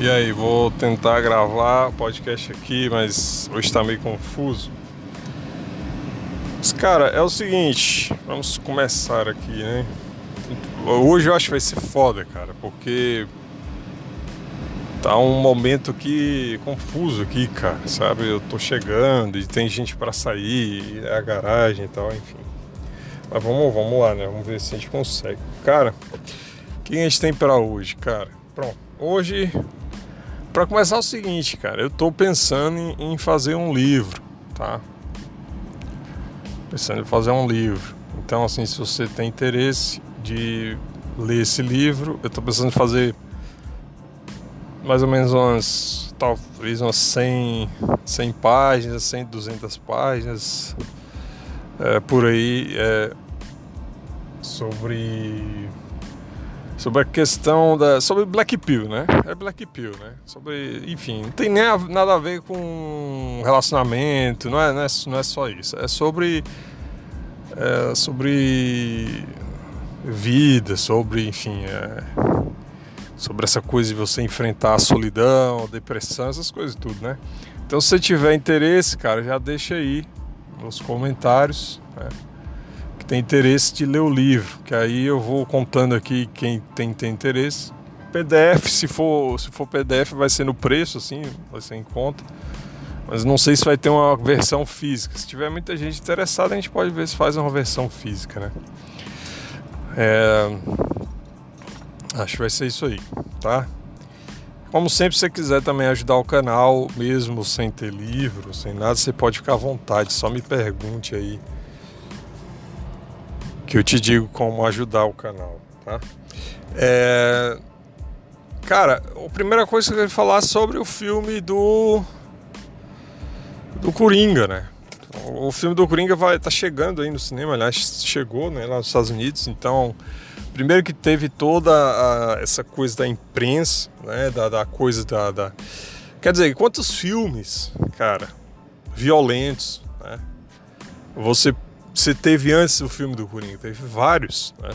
E aí, vou tentar gravar podcast aqui, mas hoje está meio confuso. Mas, cara, é o seguinte, vamos começar aqui, né? Hoje eu acho que vai ser foda, cara, porque tá um momento aqui confuso aqui, cara, sabe? Eu tô chegando e tem gente para sair, é a garagem e tal, enfim. Mas vamos, vamos lá, né? Vamos ver se a gente consegue. Cara, o que a gente tem para hoje, cara? Pronto. Hoje para começar é o seguinte, cara, eu estou pensando em, em, fazer um livro, tá? Pensando em fazer um livro. Então, assim, se você tem interesse de ler esse livro, eu estou pensando em fazer mais ou menos umas, talvez umas 100, 100 páginas, 100, 200 páginas, é, por aí, é, sobre sobre a questão da sobre Black Pill, né? É Black Pill, né? Sobre, enfim, não tem nem a, nada a ver com relacionamento, não é, não é, não é só isso. É sobre é, sobre vida, sobre, enfim, é, sobre essa coisa de você enfrentar a solidão, a depressão, essas coisas tudo, né? Então, se você tiver interesse, cara, já deixa aí nos comentários, né? Tem interesse de ler o livro, que aí eu vou contando aqui quem tem, tem interesse. PDF, se for, se for PDF, vai ser no preço, assim, vai ser em conta. Mas não sei se vai ter uma versão física. Se tiver muita gente interessada, a gente pode ver se faz uma versão física, né? É... Acho que vai ser isso aí, tá? Como sempre, se você quiser também ajudar o canal, mesmo sem ter livro, sem nada, você pode ficar à vontade. Só me pergunte aí que eu te digo como ajudar o canal, tá? É... Cara, a primeira coisa que eu queria falar é sobre o filme do do Coringa, né? O filme do Coringa vai tá chegando aí no cinema, aliás, chegou, né, lá nos Estados Unidos. Então, primeiro que teve toda a, essa coisa da imprensa, né, da, da coisa da, da, quer dizer, quantos filmes, cara, violentos, né? Você você teve antes o filme do Coringa, teve vários, né?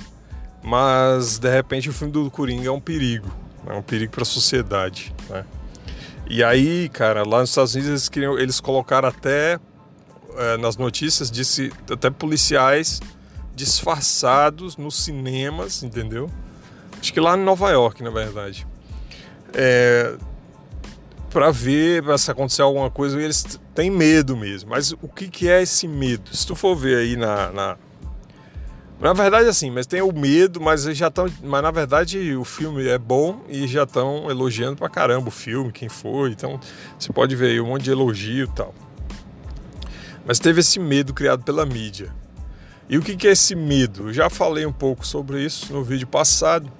Mas de repente o filme do Coringa é um perigo, é um perigo para a sociedade, né? E aí, cara, lá nos Estados Unidos eles, queriam, eles colocaram até é, nas notícias disse até policiais disfarçados nos cinemas, entendeu? Acho que lá em Nova York, na verdade. É, para ver se acontecer alguma coisa, eles têm medo mesmo. Mas o que, que é esse medo? Se tu for ver aí na, na. Na verdade, assim, mas tem o medo, mas já estão. Mas na verdade o filme é bom e já estão elogiando pra caramba o filme, quem foi. Então você pode ver aí um monte de elogio e tal. Mas teve esse medo criado pela mídia. E o que, que é esse medo? Eu já falei um pouco sobre isso no vídeo passado,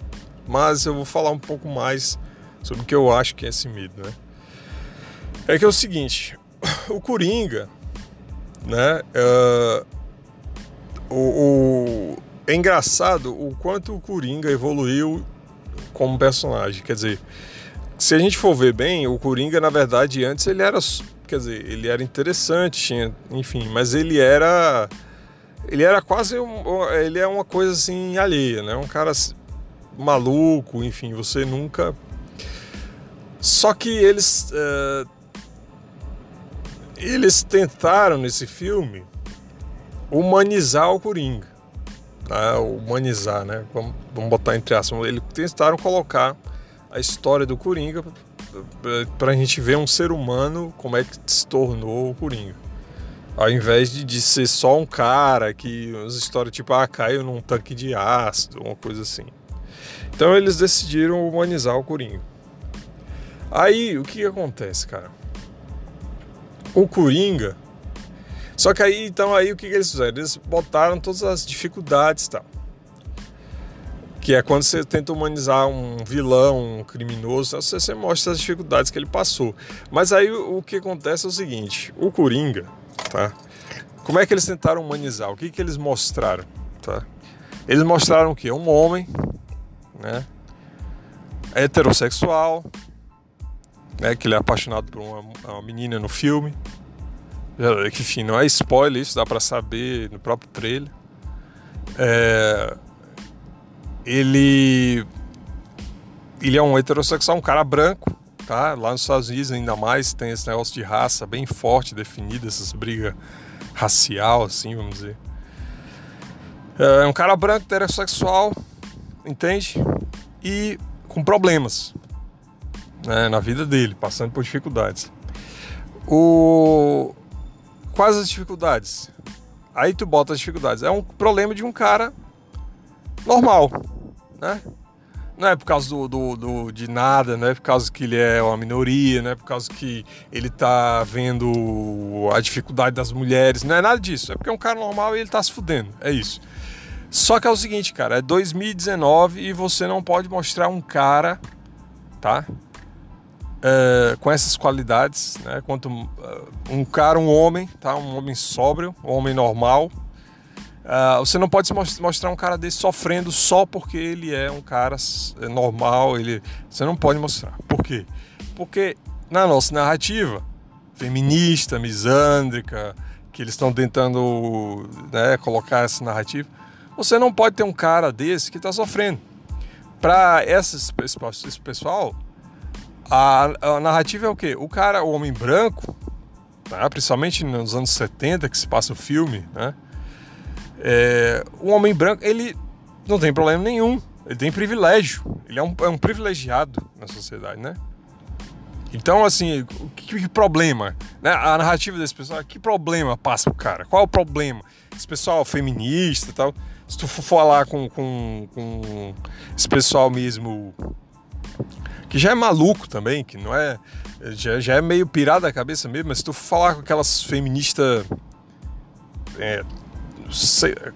mas eu vou falar um pouco mais sobre o que eu acho que é esse medo, né? É que é o seguinte, o Coringa, né? Uh, o, o, é engraçado o quanto o Coringa evoluiu como personagem. Quer dizer, se a gente for ver bem, o Coringa, na verdade, antes ele era. Quer dizer, ele era interessante, tinha, enfim, mas ele era. Ele era quase. Um, ele é uma coisa assim alheia, né? Um cara maluco, enfim, você nunca. Só que eles. Uh, eles tentaram nesse filme humanizar o Coringa. Né? Humanizar, né? Vamos, vamos botar entre aspas. Eles tentaram colocar a história do Coringa para a gente ver um ser humano como é que se tornou o Coringa. Ao invés de, de ser só um cara que as histórias tipo, ah, caiu num tanque de ácido, uma coisa assim. Então eles decidiram humanizar o Coringa. Aí o que, que acontece, cara? O Coringa. Só que aí, então, aí o que, que eles fizeram? Eles botaram todas as dificuldades, tá? Que é quando você tenta humanizar um vilão, um criminoso, você, você mostra as dificuldades que ele passou. Mas aí o, o que acontece é o seguinte: o Coringa, tá? Como é que eles tentaram humanizar? O que, que eles mostraram, tá? Eles mostraram o quê? Um homem, né? Heterossexual, né, que ele é apaixonado por uma, uma menina no filme. Enfim, não é spoiler isso, dá para saber no próprio trailer. É, ele ele é um heterossexual, um cara branco, tá? Lá nos Estados Unidos ainda mais tem esse negócio de raça bem forte, definido, essas brigas racial, assim, vamos dizer. É um cara branco, heterossexual, entende? E com problemas né, na vida dele, passando por dificuldades. O... Quais as dificuldades? Aí tu bota as dificuldades. É um problema de um cara normal, né? Não é por causa do, do, do, de nada, não é por causa que ele é uma minoria, não é por causa que ele tá vendo a dificuldade das mulheres, não é nada disso. É porque é um cara normal e ele tá se fudendo. É isso. Só que é o seguinte, cara, é 2019 e você não pode mostrar um cara, tá? É, com essas qualidades, né? Quanto uh, um cara, um homem, tá? Um homem sóbrio, um homem normal, Uh, você não pode mostrar um cara desse sofrendo só porque ele é um cara é normal. Ele, você não pode mostrar. Por quê? Porque na nossa narrativa feminista, misândrica, que eles estão tentando né, colocar essa narrativa, você não pode ter um cara desse que está sofrendo. Para esse pessoal, a, a, narrativa é o quê? O cara, o homem branco, tá? principalmente nos anos 70 que se passa o filme, né? É, o homem branco, ele não tem problema nenhum. Ele tem privilégio. Ele é um, é um privilegiado na sociedade, né? Então, assim, que, que problema? Né? A narrativa desse pessoal, que problema passa o cara? Qual é o problema? Esse pessoal feminista e tal. Se tu for falar com, com, com esse pessoal mesmo que já é maluco também, que não é. Já, já é meio pirado da cabeça mesmo, mas se tu falar com aquelas feministas é,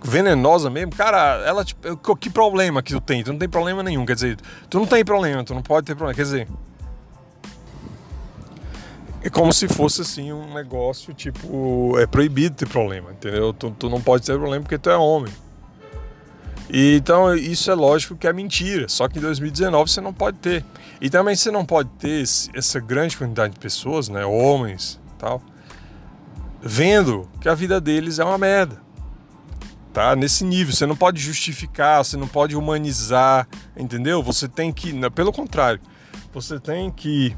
venenosa mesmo, cara, ela tipo, que problema que tu tem? Tu não tem problema nenhum, quer dizer, tu não tem problema, tu não pode ter problema, quer dizer, é como se fosse assim um negócio tipo é proibido ter problema, entendeu? Tu, tu não pode ter problema porque tu é homem. E, então isso é lógico que é mentira, só que em 2019 você não pode ter. E também você não pode ter esse, essa grande quantidade de pessoas, né, homens, tal, vendo que a vida deles é uma merda tá? Nesse nível, você não pode justificar, você não pode humanizar, entendeu? Você tem que, pelo contrário, você tem que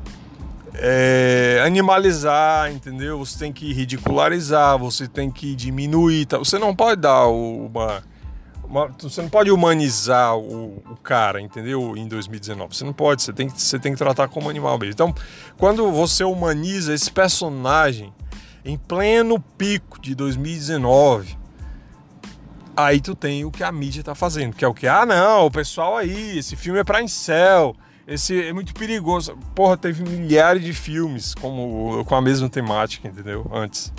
é, animalizar, entendeu? Você tem que ridicularizar, você tem que diminuir, tá? Você não pode dar uma você não pode humanizar o, o, cara, entendeu? Em 2019, você não pode, você tem, que, você tem que tratar como animal mesmo. Então, quando você humaniza esse personagem em pleno pico de 2019 Aí tu tem o que a mídia tá fazendo, que é o que? Ah, não, o pessoal aí, esse filme é pra incel, esse é muito perigoso. Porra, teve milhares de filmes como, com a mesma temática, entendeu? Antes,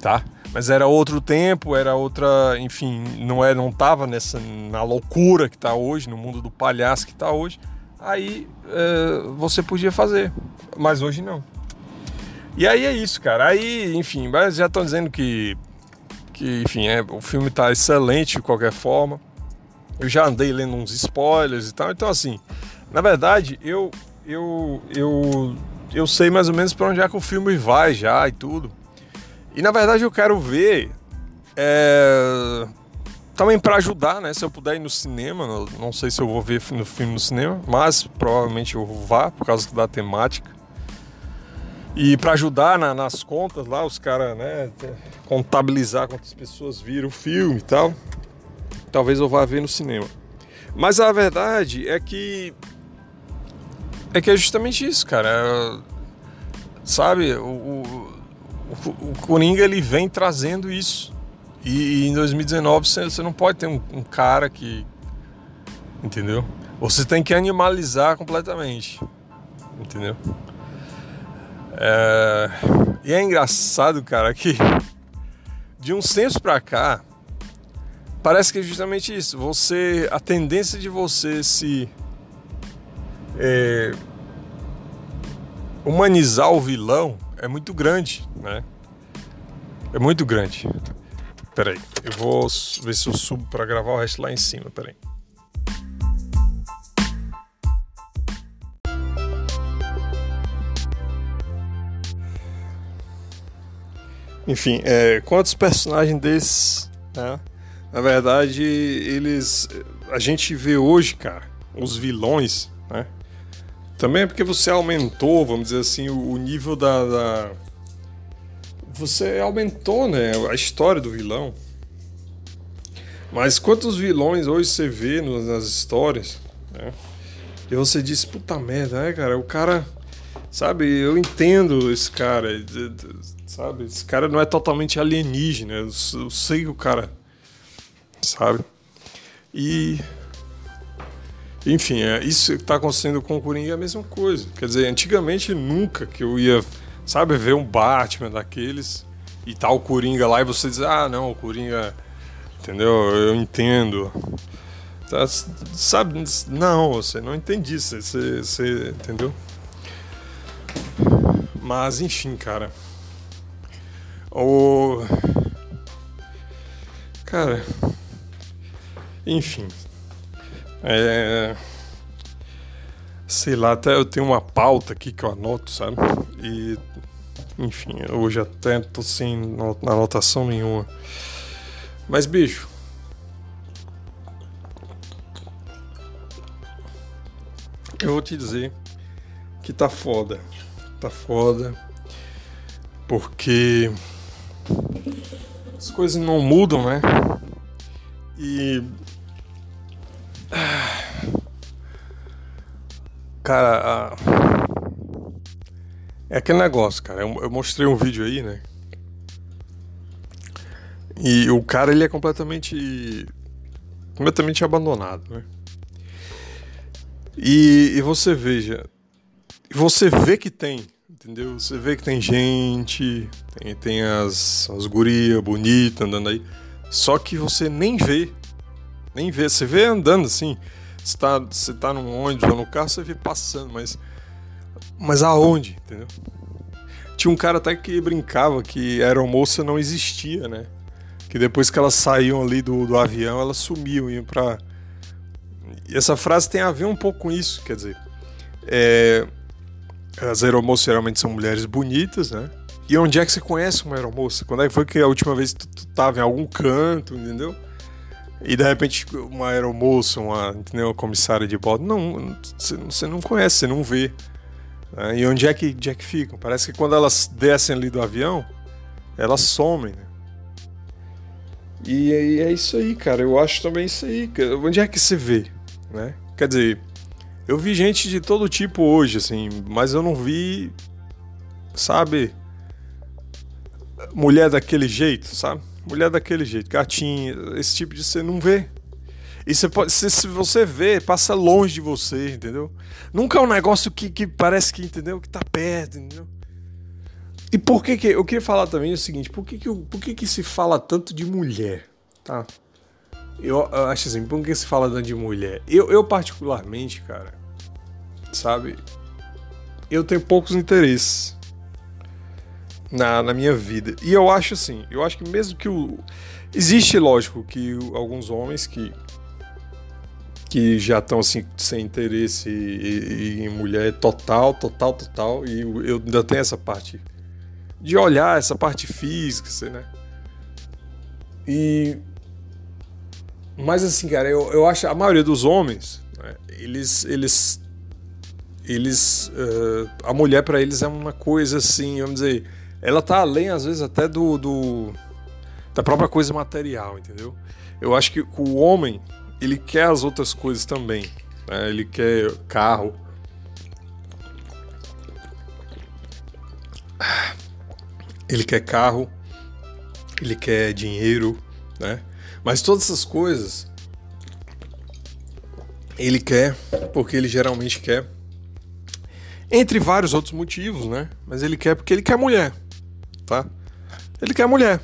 tá? Mas era outro tempo, era outra, enfim, não é, não tava nessa na loucura que tá hoje, no mundo do palhaço que tá hoje. Aí é, você podia fazer, mas hoje não. E aí é isso, cara. Aí, enfim, mas já estão dizendo que que enfim, é, o filme está excelente de qualquer forma. Eu já andei lendo uns spoilers e tal, então assim, na verdade, eu eu eu eu sei mais ou menos para onde é que o filme vai já e tudo. E na verdade eu quero ver é, também para ajudar, né? Se eu puder ir no cinema, não sei se eu vou ver no filme no cinema, mas provavelmente eu vá por causa da temática. E para ajudar na, nas contas lá, os caras, né, contabilizar quantas pessoas viram o filme e tal, talvez eu vá ver no cinema. Mas a verdade é que é que é justamente isso, cara. Sabe, o, o, o Coringa ele vem trazendo isso. E, e em 2019 você, você, não pode ter um, um cara que. Entendeu? Você tem que animalizar completamente. Entendeu? É... E é engraçado, cara, que de uns tempos pra cá, parece que é justamente isso. Você, a tendência de você se é, humanizar o vilão é muito grande, né? É muito grande. Peraí, eu vou ver se eu subo para gravar o resto lá em cima. Peraí. Enfim, é, quantos personagens desses, né? Na verdade, eles. A gente vê hoje, cara, os vilões, né? Também é porque você aumentou, vamos dizer assim, o, nível da, da, Você aumentou, né? A história do vilão. Mas quantos vilões hoje você vê nas histórias, né? E você diz, puta merda, né, cara? O cara. Sabe, eu entendo esse cara. Sabe? Esse cara não é totalmente alienígena. Eu, eu sei que o cara. Sabe? E. Enfim, é, isso que está acontecendo com o Coringa é a mesma coisa. Quer dizer, antigamente nunca que eu ia, sabe, ver um Batman daqueles e tal o Coringa lá e você diz, ah, não, o Coringa. Entendeu? Eu entendo. Tá, sabe? Não, você não entende isso. Você, você, entendeu? Mas, enfim, cara. O. Cara. Enfim. É. Sei lá, até eu tenho uma pauta aqui que eu anoto, sabe? E. Enfim, hoje até tô sem anotação nenhuma. Mas, bicho. Eu vou te dizer que tá foda. Tá foda. Porque as coisas não mudam, né? E. Cara, é aquele negócio, cara. Eu, eu mostrei um vídeo aí, né? E o cara ele é completamente completamente abandonado, né? E, e você veja, você vê que tem, entendeu? Você vê que tem gente, tem, tem as, as gurias bonitas andando aí, só que você nem vê, nem vê, você vê andando assim, você tá, você tá num ônibus ou no carro, você vê passando, mas, mas aonde, entendeu? Tinha um cara até que brincava que a aeromoça não existia, né? Que depois que elas saíam ali do, do avião, elas sumiam, iam pra e essa frase tem a ver um pouco com isso, quer dizer, é, as aeromoças geralmente são mulheres bonitas, né? E onde é que você conhece uma aeromoça? Quando é que foi que a última vez tu, tu tava em algum canto, entendeu? E de repente uma aeromoça, uma, entendeu? uma comissária de bordo, não, você não conhece, você não vê. Né? E onde é, que, é que ficam? Parece que quando elas descem ali do avião, elas somem, né? E, e é isso aí, cara. Eu acho também isso aí. Onde é que você vê? né? Quer dizer, eu vi gente de todo tipo hoje, assim, mas eu não vi, sabe, mulher daquele jeito, sabe? Mulher daquele jeito, gatinha, esse tipo de você não vê. E você pode, se, se você vê, passa longe de você, entendeu? Nunca é um negócio que, que parece que, entendeu? Que tá perto, entendeu? E por que que. Eu queria falar também o seguinte: por que que, por que, que se fala tanto de mulher? Tá? Eu, eu, acho assim, por que se fala de mulher? Eu, eu, particularmente, cara, sabe? Eu tenho poucos interesses na, na minha vida. E eu acho assim, eu acho que mesmo que o. Existe, lógico, que alguns homens que. que já estão assim, sem interesse em mulher total, total, total. E eu ainda tenho essa parte de olhar, essa parte física, assim, né? E mas assim, cara, eu, eu acho a maioria dos homens, né, eles, eles, eles, uh, a mulher para eles é uma coisa assim, vamos dizer, ela tá além às vezes até do, do da própria coisa material, entendeu? Eu acho que o homem ele quer as outras coisas também, né? ele quer carro, ele quer carro, ele quer dinheiro, né? Mas todas essas coisas ele quer, porque ele geralmente quer, entre vários outros motivos, né? Mas ele quer porque ele quer mulher, tá? Ele quer mulher.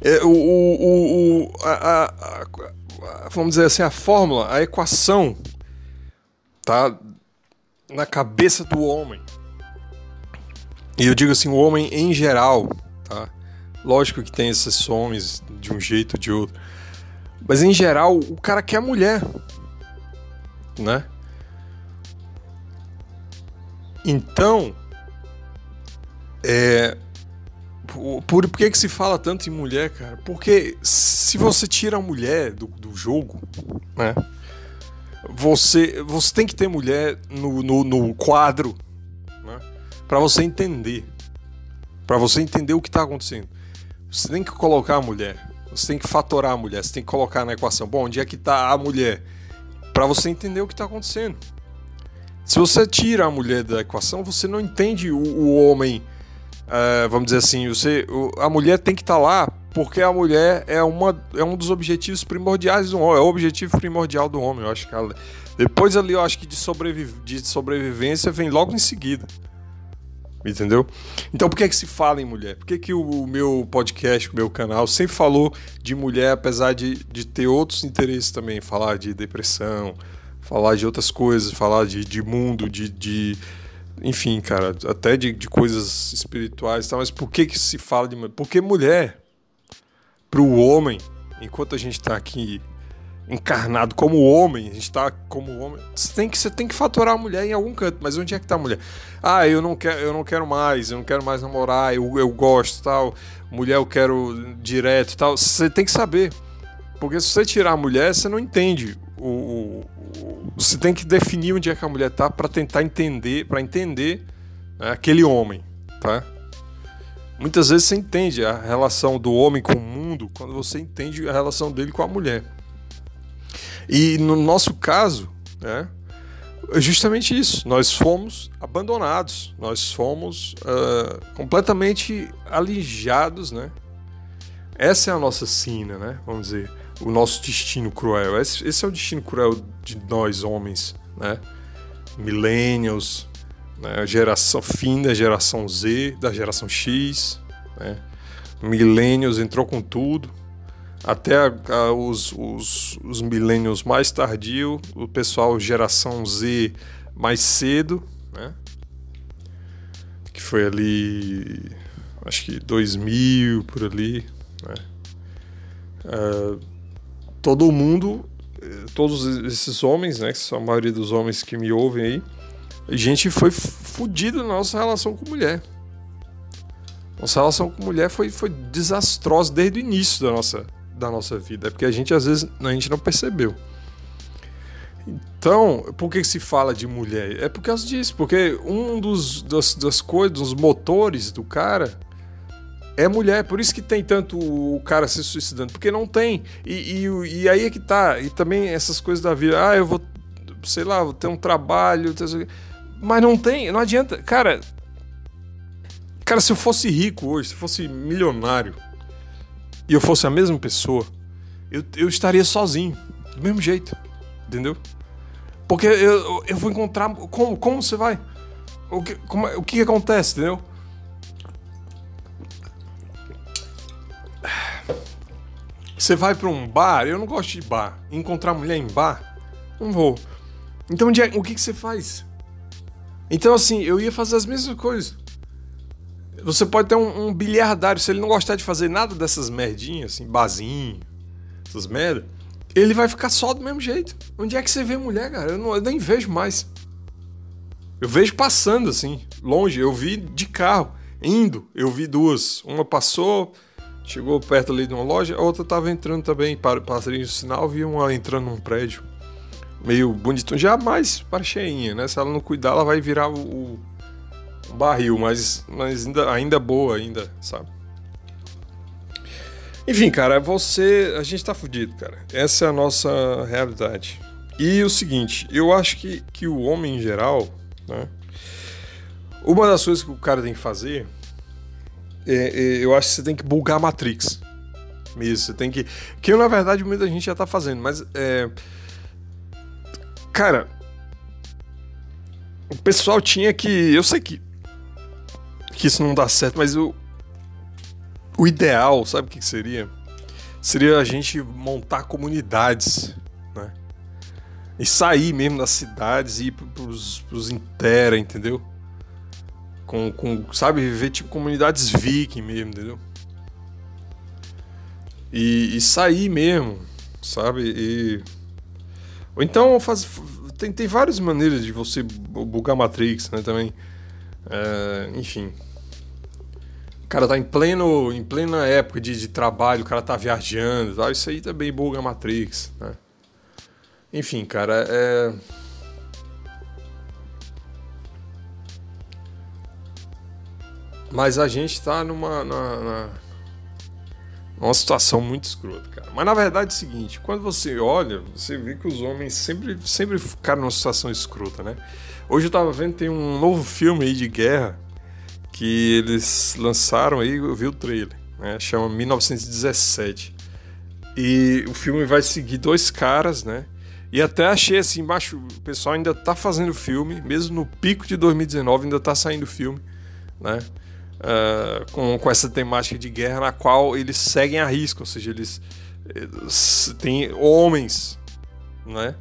É, o, o, o a, a, a, vamos dizer assim, a fórmula, a equação, tá na cabeça do homem. E eu digo assim, o homem em geral, tá? Lógico que tem exceções de um jeito ou de outro. Mas em geral, o cara quer mulher. Né? Então, é, por, por que, que se fala tanto em mulher, cara? Porque se você tira a mulher do, do jogo, né? você, você tem que ter mulher no, no, no quadro né? para você entender. Para você entender o que está acontecendo. Você tem que colocar a mulher. Você tem que fatorar a mulher. Você tem que colocar na equação. Bom, onde é que está a mulher? Para você entender o que está acontecendo. Se você tira a mulher da equação, você não entende o, o homem. Uh, vamos dizer assim, você, o, a mulher tem que estar tá lá porque a mulher é, uma, é um dos objetivos primordiais do homem, é o objetivo primordial do homem. Eu acho que ela, depois ali eu acho que de, de sobrevivência vem logo em seguida. Entendeu? Então por que, é que se fala em mulher? Por que, que o, meu podcast, o meu canal, sempre falou de mulher, apesar de, de ter outros interesses também? Falar de depressão, falar de outras coisas, falar de, de mundo, de, de. Enfim, cara, até de, de coisas espirituais e tal. Mas por que, que se fala de mulher? Porque mulher, para o homem, enquanto a gente está aqui encarnado como homem, a gente tá como homem, você tem que, você tem que faturar a mulher em algum canto, mas onde é que tá a mulher? Ah, eu não quero, eu não quero mais, eu não quero mais namorar, eu, eu gosto tal, mulher eu quero direto tal. Você tem que saber. Porque se você tirar a mulher, você não entende. O, o você tem que definir onde é que a mulher tá para tentar entender, para entender né, aquele homem, tá? Muitas vezes você entende a relação do homem com o mundo quando você entende a relação dele com a mulher. E no nosso caso, né, é justamente isso. Nós fomos abandonados, nós fomos uh, completamente alijados, né? Essa é a nossa sina, né? Vamos dizer, o nosso destino cruel. Esse, esse é o destino cruel de nós homens, né? Millennials, né? geração fim da geração Z, da geração X, né? Millennials entrou com tudo, até a, a, os, os, os milênios mais tardio, o pessoal geração Z mais cedo, né? Que foi ali, acho que 2000 por ali, né? Uh, todo mundo, todos esses homens, né? Que são a maioria dos homens que me ouvem aí, a gente foi fudido na nossa relação com mulher. Nossa relação com mulher foi, foi desastrosa desde o início da nossa da nossa vida. É porque a gente às vezes a gente não percebeu. Então, por que se fala de mulher? É por causa disso, porque um dos das, das coisas, dos motores do cara é mulher. Por isso que tem tanto o cara se suicidando, porque não tem. E, e, e aí é que tá. E também essas coisas da vida. Ah, eu vou, sei lá, vou ter um trabalho. Mas não tem, não adianta. Cara, cara, se eu fosse rico hoje, se eu fosse milionário, e eu fosse a mesma pessoa, eu, eu estaria sozinho, do mesmo jeito, entendeu? Porque eu, eu vou encontrar. Como, como você vai? O que, como, o que acontece, entendeu? Você vai para um bar, eu não gosto de bar. Encontrar mulher em bar, não vou. Então, o que, que você faz? Então, assim, eu ia fazer as mesmas coisas. Você pode ter um, um, bilhardário, se ele não gostar de fazer nada dessas merdinhas, assim, bazinho, essas merda, ele vai ficar só do mesmo jeito. Onde é que você vê mulher, cara? Eu, não, eu nem vejo mais. Eu vejo passando, assim, longe. Eu vi de carro, indo. Eu vi duas. Uma passou, chegou perto ali de uma loja, a outra tava entrando também. Passarinho de sinal, vi uma entrando num prédio. Meio bonito. Já mais para cheinha, né? Se ela não cuidar, ela vai virar o barril, mas, mas ainda, ainda boa, ainda, sabe? Enfim, cara, você. A gente tá fudido, cara. Essa é a nossa realidade. E o seguinte, eu acho que, que o homem em geral, né? Uma das coisas que o cara tem que fazer, é, é, eu acho que você tem que bugar a Matrix. Mesmo, você tem que. Que na verdade muita gente já tá fazendo, mas é. Cara, o pessoal tinha que. Eu sei que que isso não dá certo, mas o, o ideal, sabe o que seria? Seria a gente montar comunidades, né? E sair mesmo das cidades e ir pros, pros intera, entendeu? Com, com, sabe, viver tipo comunidades viking mesmo, entendeu? E, e sair mesmo, sabe? E... Ou então faz, tem, tem várias maneiras de você bugar Matrix, né, também. É, enfim. O cara tá em pleno, em plena época de, de trabalho, o cara tá viajando, tal. isso aí também buga Matrix, né? Enfim, cara, é. Mas a gente tá numa, na, na, numa situação muito escrota, cara. Mas na verdade é o seguinte: quando você olha, você vê que os homens sempre, sempre ficaram numa situação escrota, né? Hoje eu tava vendo, tem um novo filme aí de guerra que eles lançaram aí, eu vi o trailer, né? Chama 1917. E o filme vai seguir dois caras, né? E até achei assim, embaixo, o pessoal ainda tá fazendo filme, mesmo no pico de 2019 ainda tá saindo filme, né? Uh, com, com essa temática de guerra na qual eles seguem a risco, ou seja, eles, têm homens, né?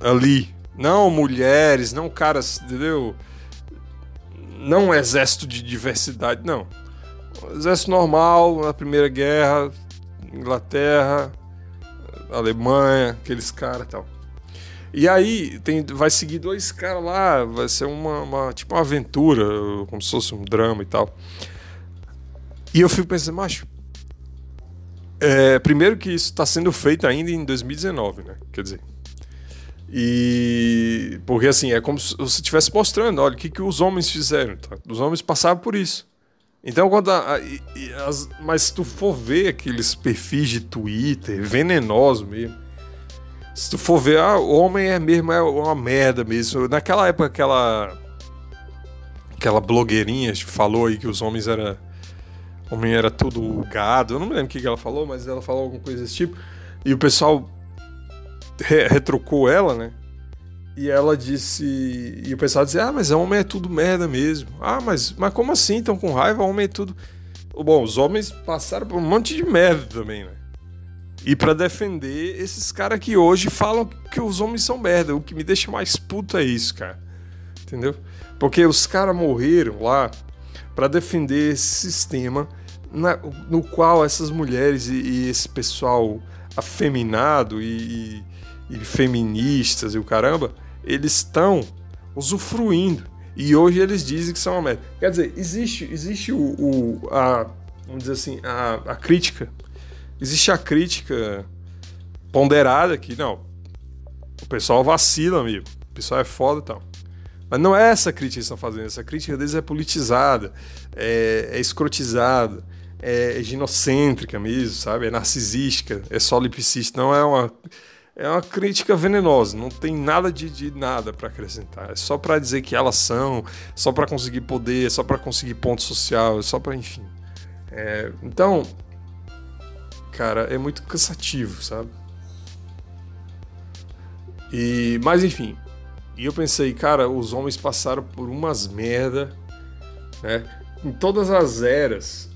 Ali, não mulheres, não caras, entendeu? Não um exército de diversidade, não. exército normal, na Primeira Guerra, Inglaterra, Alemanha, aqueles caras e tal. E aí tem, vai seguir dois caras lá, vai ser uma, uma, tipo uma aventura, como se fosse um drama e tal. E eu fico pensando, macho, é, primeiro que isso está sendo feito ainda em 2019, né? Quer dizer. E porque assim, é como se você estivesse mostrando, olha, o que, que os homens fizeram. Tá? Os homens passaram por isso. Então, quando a, a, as, mas se tu for ver aqueles perfis de Twitter, venenosos mesmo, se tu for ver, ah, o homem é mesmo é uma merda mesmo. Naquela época, aquela aquela blogueirinha falou aí que os homens era homem era tudo gado. Eu não me lembro o que ela falou, mas ela falou alguma coisa desse tipo. E o pessoal re retrocou ela, né? E ela disse. E o pessoal dizia: Ah, mas homem é tudo merda mesmo. Ah, mas, mas como assim? Estão com raiva? Homem é tudo. Bom, os homens passaram por um monte de merda também, né? E para defender esses caras que hoje falam que os homens são merda. O que me deixa mais puto é isso, cara. Entendeu? Porque os caras morreram lá para defender esse sistema na, no qual essas mulheres e, e esse pessoal afeminado e, e, e feministas e o caramba eles estão usufruindo. E hoje eles dizem que são uma merda. Quer dizer, existe, existe o, o a, vamos dizer assim, a, a crítica. Existe a crítica ponderada que, não, o pessoal vacila, amigo. O pessoal é foda e tal. Mas não é essa crítica que eles estão fazendo. Essa crítica deles é politizada, é, é escrotizada, é, é ginocêntrica mesmo, sabe? É narcisística, é solipsista. Não é uma é uma crítica venenosa, não tem nada de, de nada para acrescentar. É só para dizer que elas são, só para conseguir poder, só para conseguir ponto social, só para enfim. É, então, cara, é muito cansativo, sabe? E, mas enfim, e eu pensei, cara, os homens passaram por umas merda, né? Em todas as eras,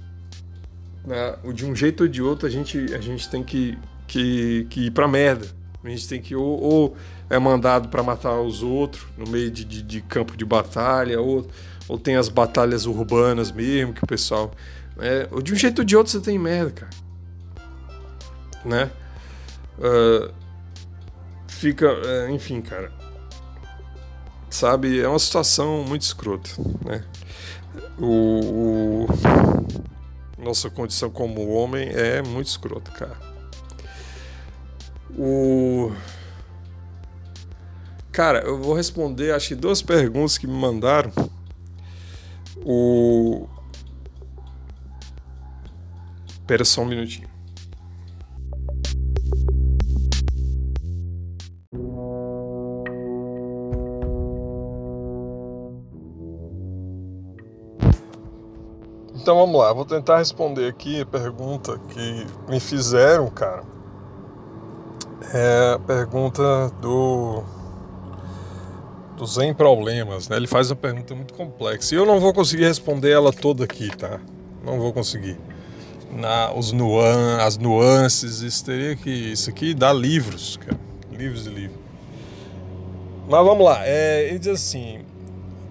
né? de um jeito ou de outro, a gente, a gente tem que, que, que ir pra merda. A gente tem que ou, ou é mandado para matar os outros no meio de, de, de, campo de batalha, ou, ou tem as batalhas urbanas mesmo, que o pessoal. É, de um jeito ou de outro você tem merda, cara. Né? Uh, fica. Uh, enfim, cara. Sabe, é uma situação muito escrota, né? O, o, nossa condição como homem é muito escrota, cara. O. Cara, eu vou responder acho que duas perguntas que me mandaram. O. Espera só um minutinho. Então vamos lá, vou tentar responder aqui a pergunta que me fizeram, cara é a pergunta do do Zen Problemas, né? Ele faz uma pergunta muito complexa e eu não vou conseguir responder ela toda aqui, tá? Não vou conseguir. Na, os nuan, as nuances, isso teria que isso aqui dá livros, cara. livros e livros. Mas vamos lá. É, ele diz assim: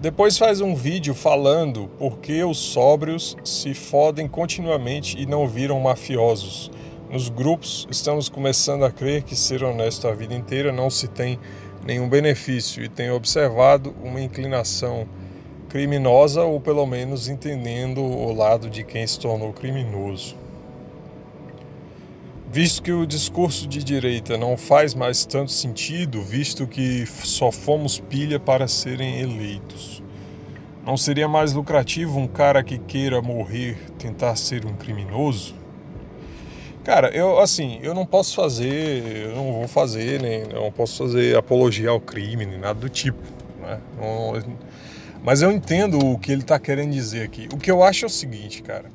depois faz um vídeo falando por que os sóbrios se fodem continuamente e não viram mafiosos. Nos grupos, estamos começando a crer que ser honesto a vida inteira não se tem nenhum benefício e tenho observado uma inclinação criminosa ou pelo menos entendendo o lado de quem se tornou criminoso. Visto que o discurso de direita não faz mais tanto sentido, visto que só fomos pilha para serem eleitos. Não seria mais lucrativo um cara que queira morrer tentar ser um criminoso? Cara, eu assim, eu não posso fazer, eu não vou fazer, nem não posso fazer apologia ao crime, nem nada do tipo. Né? Não, mas eu entendo o que ele está querendo dizer aqui. O que eu acho é o seguinte, cara.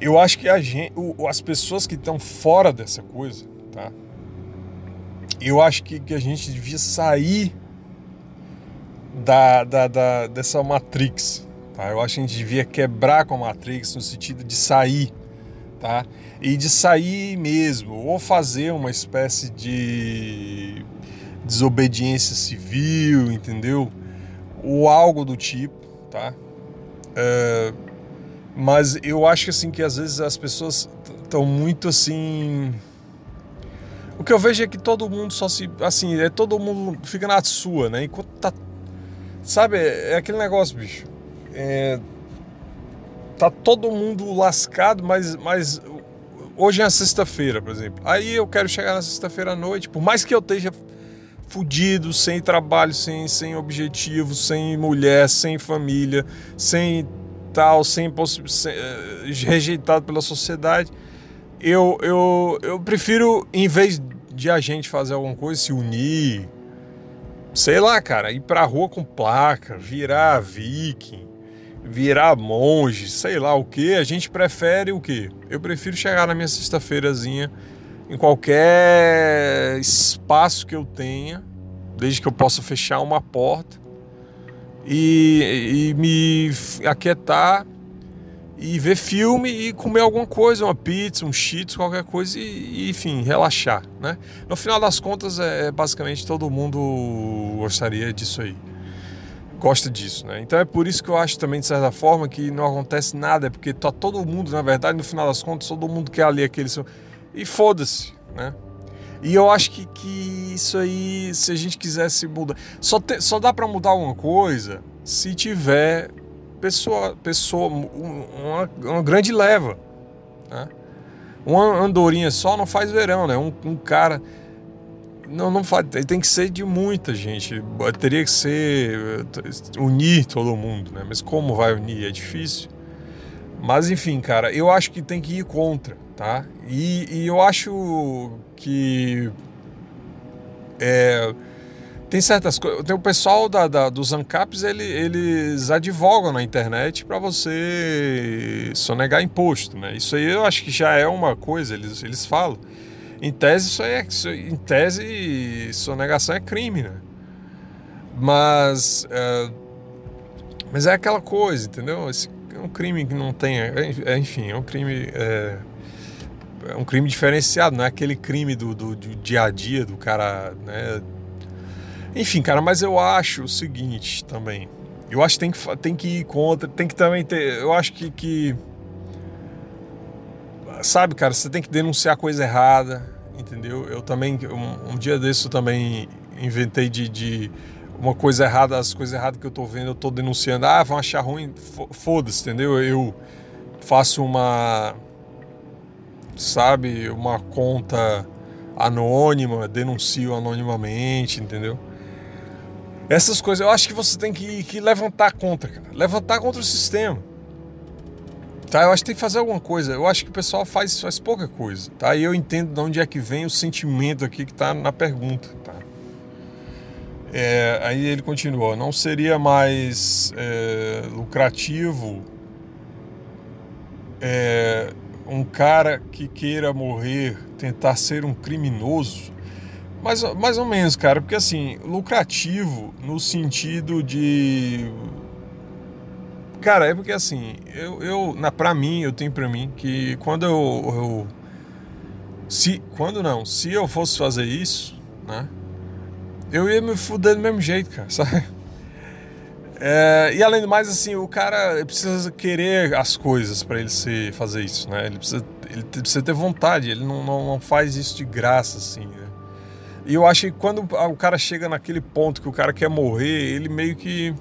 Eu acho que gente, as pessoas que estão fora dessa coisa, tá? Eu acho que, que a gente devia sair da, da, da, dessa Matrix. Tá? Eu acho que a gente devia quebrar com a Matrix no sentido de sair, tá? E de sair mesmo, ou fazer uma espécie de desobediência civil, entendeu? Ou algo do tipo, tá? É, mas eu acho assim que às vezes as pessoas estão muito assim. O que eu vejo é que todo mundo só se. Assim, é todo mundo fica na sua, né? Enquanto tá Sabe, é aquele negócio, bicho. É, tá todo mundo lascado, mas, mas hoje é sexta-feira, por exemplo. Aí eu quero chegar na sexta-feira à noite, por mais que eu esteja fudido, sem trabalho, sem, sem objetivo, sem mulher, sem família, sem tal, sem, sem eh, rejeitado pela sociedade, eu, eu, eu prefiro, em vez de a gente fazer alguma coisa, se unir, sei lá, cara, ir pra rua com placa, virar viking, virar monge, sei lá o que, a gente prefere o que? Eu prefiro chegar na minha sexta-feirazinha em qualquer espaço que eu tenha, desde que eu possa fechar uma porta e, e me aquietar e ver filme e comer alguma coisa, uma pizza, um cheetos, qualquer coisa e, enfim, relaxar, né? No final das contas, é, é, basicamente todo mundo gostaria disso aí. Gosta disso, né? Então é por isso que eu acho também, de certa forma, que não acontece nada, é porque tá todo mundo, na verdade, no final das contas, todo mundo quer ali aquele... E foda-se, né? E eu acho que, que isso aí, se a gente quisesse mudar... Só, te, só dá para mudar alguma coisa se tiver pessoa, pessoa uma, uma grande leva. Né? Uma andorinha só não faz verão, né? Um, um cara não, não faz, tem que ser de muita gente. Teria que ser unir todo mundo, né? Mas como vai unir? É difícil. Mas enfim, cara, eu acho que tem que ir contra, tá? E, e eu acho que é, tem certas coisas. Tem o pessoal da, da, dos ANCAPs, ele, eles advogam na internet para você sonegar imposto, né? Isso aí eu acho que já é uma coisa, eles, eles falam. Em tese, isso é, isso, em tese, sonegação é crime, né? Mas, é, mas é aquela coisa, entendeu? Esse é um crime que não tem, é, enfim, é um crime, é, é, um crime diferenciado, não é aquele crime do, do, do dia a dia do cara, né? Enfim, cara, mas eu acho o seguinte também. Eu acho que tem que, tem que ir contra, tem que também ter. Eu acho que, que. Sabe, cara, você tem que denunciar coisa errada, entendeu? Eu também. Um, um dia desse eu também inventei de, de uma coisa errada, as coisas erradas que eu tô vendo, eu tô denunciando. Ah, vão achar ruim, foda-se, entendeu? Eu faço uma. Sabe, uma conta anônima, denuncio anonimamente, entendeu? Essas coisas, eu acho que você tem que, que levantar contra, cara. Levantar contra o sistema. Tá? Eu acho que tem que fazer alguma coisa. Eu acho que o pessoal faz, faz pouca coisa, tá? E eu entendo de onde é que vem o sentimento aqui que está na pergunta, tá? É, aí ele continuou: não seria mais é, lucrativo é, um cara que queira morrer tentar ser um criminoso? Mais, mais ou menos, cara, porque assim, lucrativo no sentido de. Cara, é porque assim, eu, eu na, pra mim, eu tenho pra mim que quando eu, eu. se, quando não, se eu fosse fazer isso, né? Eu ia me fuder do mesmo jeito, cara, sabe? É, e além do mais, assim, o cara precisa querer as coisas para ele ser, fazer isso, né? Ele precisa, ele precisa ter vontade, ele não, não, não faz isso de graça, assim, né? E eu acho que quando o cara chega naquele ponto que o cara quer morrer, ele meio que.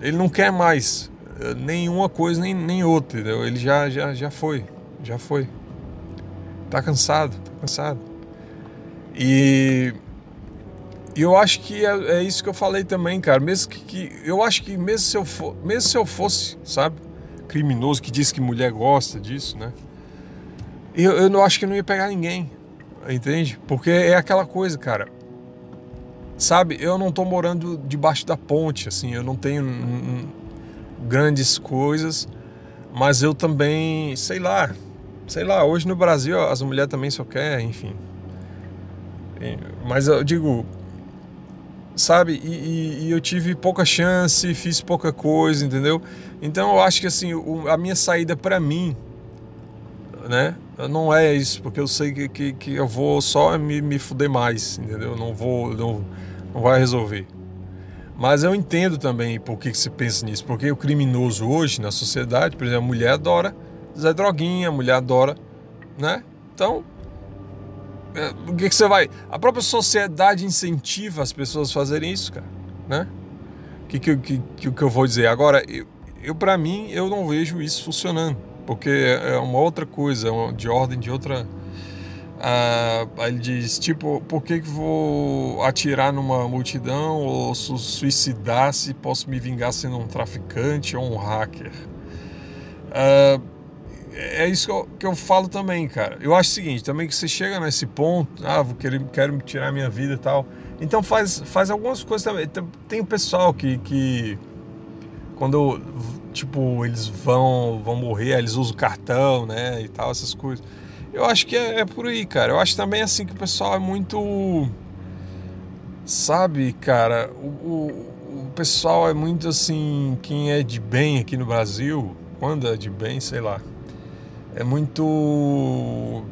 Ele não quer mais nenhuma coisa nem, nem outra, entendeu? Ele já, já, já foi. Já foi. Tá cansado, tá cansado. E e eu acho que é, é, isso que eu falei também, cara. Mesmo que, que, eu acho que mesmo se eu for, mesmo se eu fosse, sabe, criminoso que diz que mulher gosta disso, né? Eu, eu não acho que não ia pegar ninguém, entende? Porque é aquela coisa, cara. Sabe, eu não tô morando debaixo da ponte, assim, eu não tenho grandes coisas, mas eu também, sei lá, sei lá, hoje no Brasil as mulheres também só querem, enfim. Mas eu digo, sabe? E, e, e, eu tive pouca chance, fiz pouca coisa, entendeu? Então eu acho que assim, a minha saída para mim, né? Não é isso, porque eu sei que, que, que eu vou só me, me fuder mais, entendeu? Não vou, não, não vai resolver. Mas eu entendo também por que, que se pensa nisso, porque o criminoso hoje na sociedade, por exemplo, a mulher adora Zé Droguinha, a mulher adora, né? Então, é, o que, que você vai. A própria sociedade incentiva as pessoas a fazerem isso, cara, né? O que, que, que, que, eu vou dizer? Agora, eu, eu para mim, eu não vejo isso funcionando, porque é, é uma outra coisa, é de ordem de outra. Ah, ele diz, tipo, por que, que vou atirar numa multidão ou suicidar se posso me vingar sendo um traficante ou um hacker? Ah, é isso que eu, que eu falo também, cara. Eu acho o seguinte, também que você chega nesse ponto, ah, vou querer, quero tirar minha vida e tal. Então faz, faz algumas coisas também. Tem o pessoal que, que quando tipo eles vão vão morrer, eles usam cartão, né, e tal, essas coisas. Eu acho que é, é por aí, cara. Eu acho também assim que o pessoal é muito sabe, cara, o, o, o pessoal é muito assim, quem é de bem aqui no Brasil, quando é de bem, sei lá é muito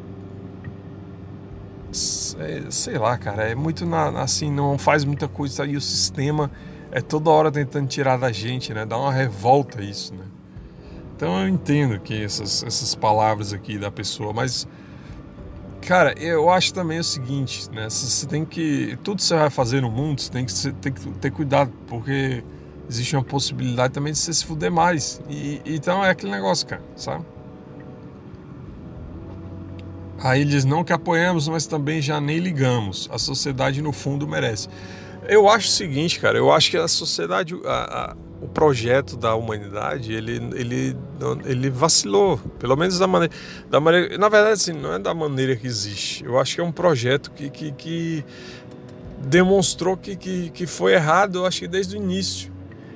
sei lá, cara, é muito na, assim, não faz muita coisa e o sistema é toda hora tentando tirar da gente, né? Dá uma revolta isso, né? Então eu entendo que essas, essas palavras aqui da pessoa, mas cara, eu acho também o seguinte, né? Você tem que tudo que você vai fazer no mundo, você tem que, tem que ter cuidado, porque existe uma possibilidade também de você se fuder mais. E, então é aquele negócio, cara, sabe? Aí ele diz: não que apoiamos, mas também já nem ligamos. A sociedade, no fundo, merece. Eu acho o seguinte, cara, eu acho que a sociedade, a, a, o projeto da humanidade, ele, ele, ele vacilou, pelo menos da maneira, da maneira. Na verdade, assim, não é da maneira que existe. Eu acho que é um projeto que, que, que demonstrou que, que, que foi errado, eu acho que desde o início.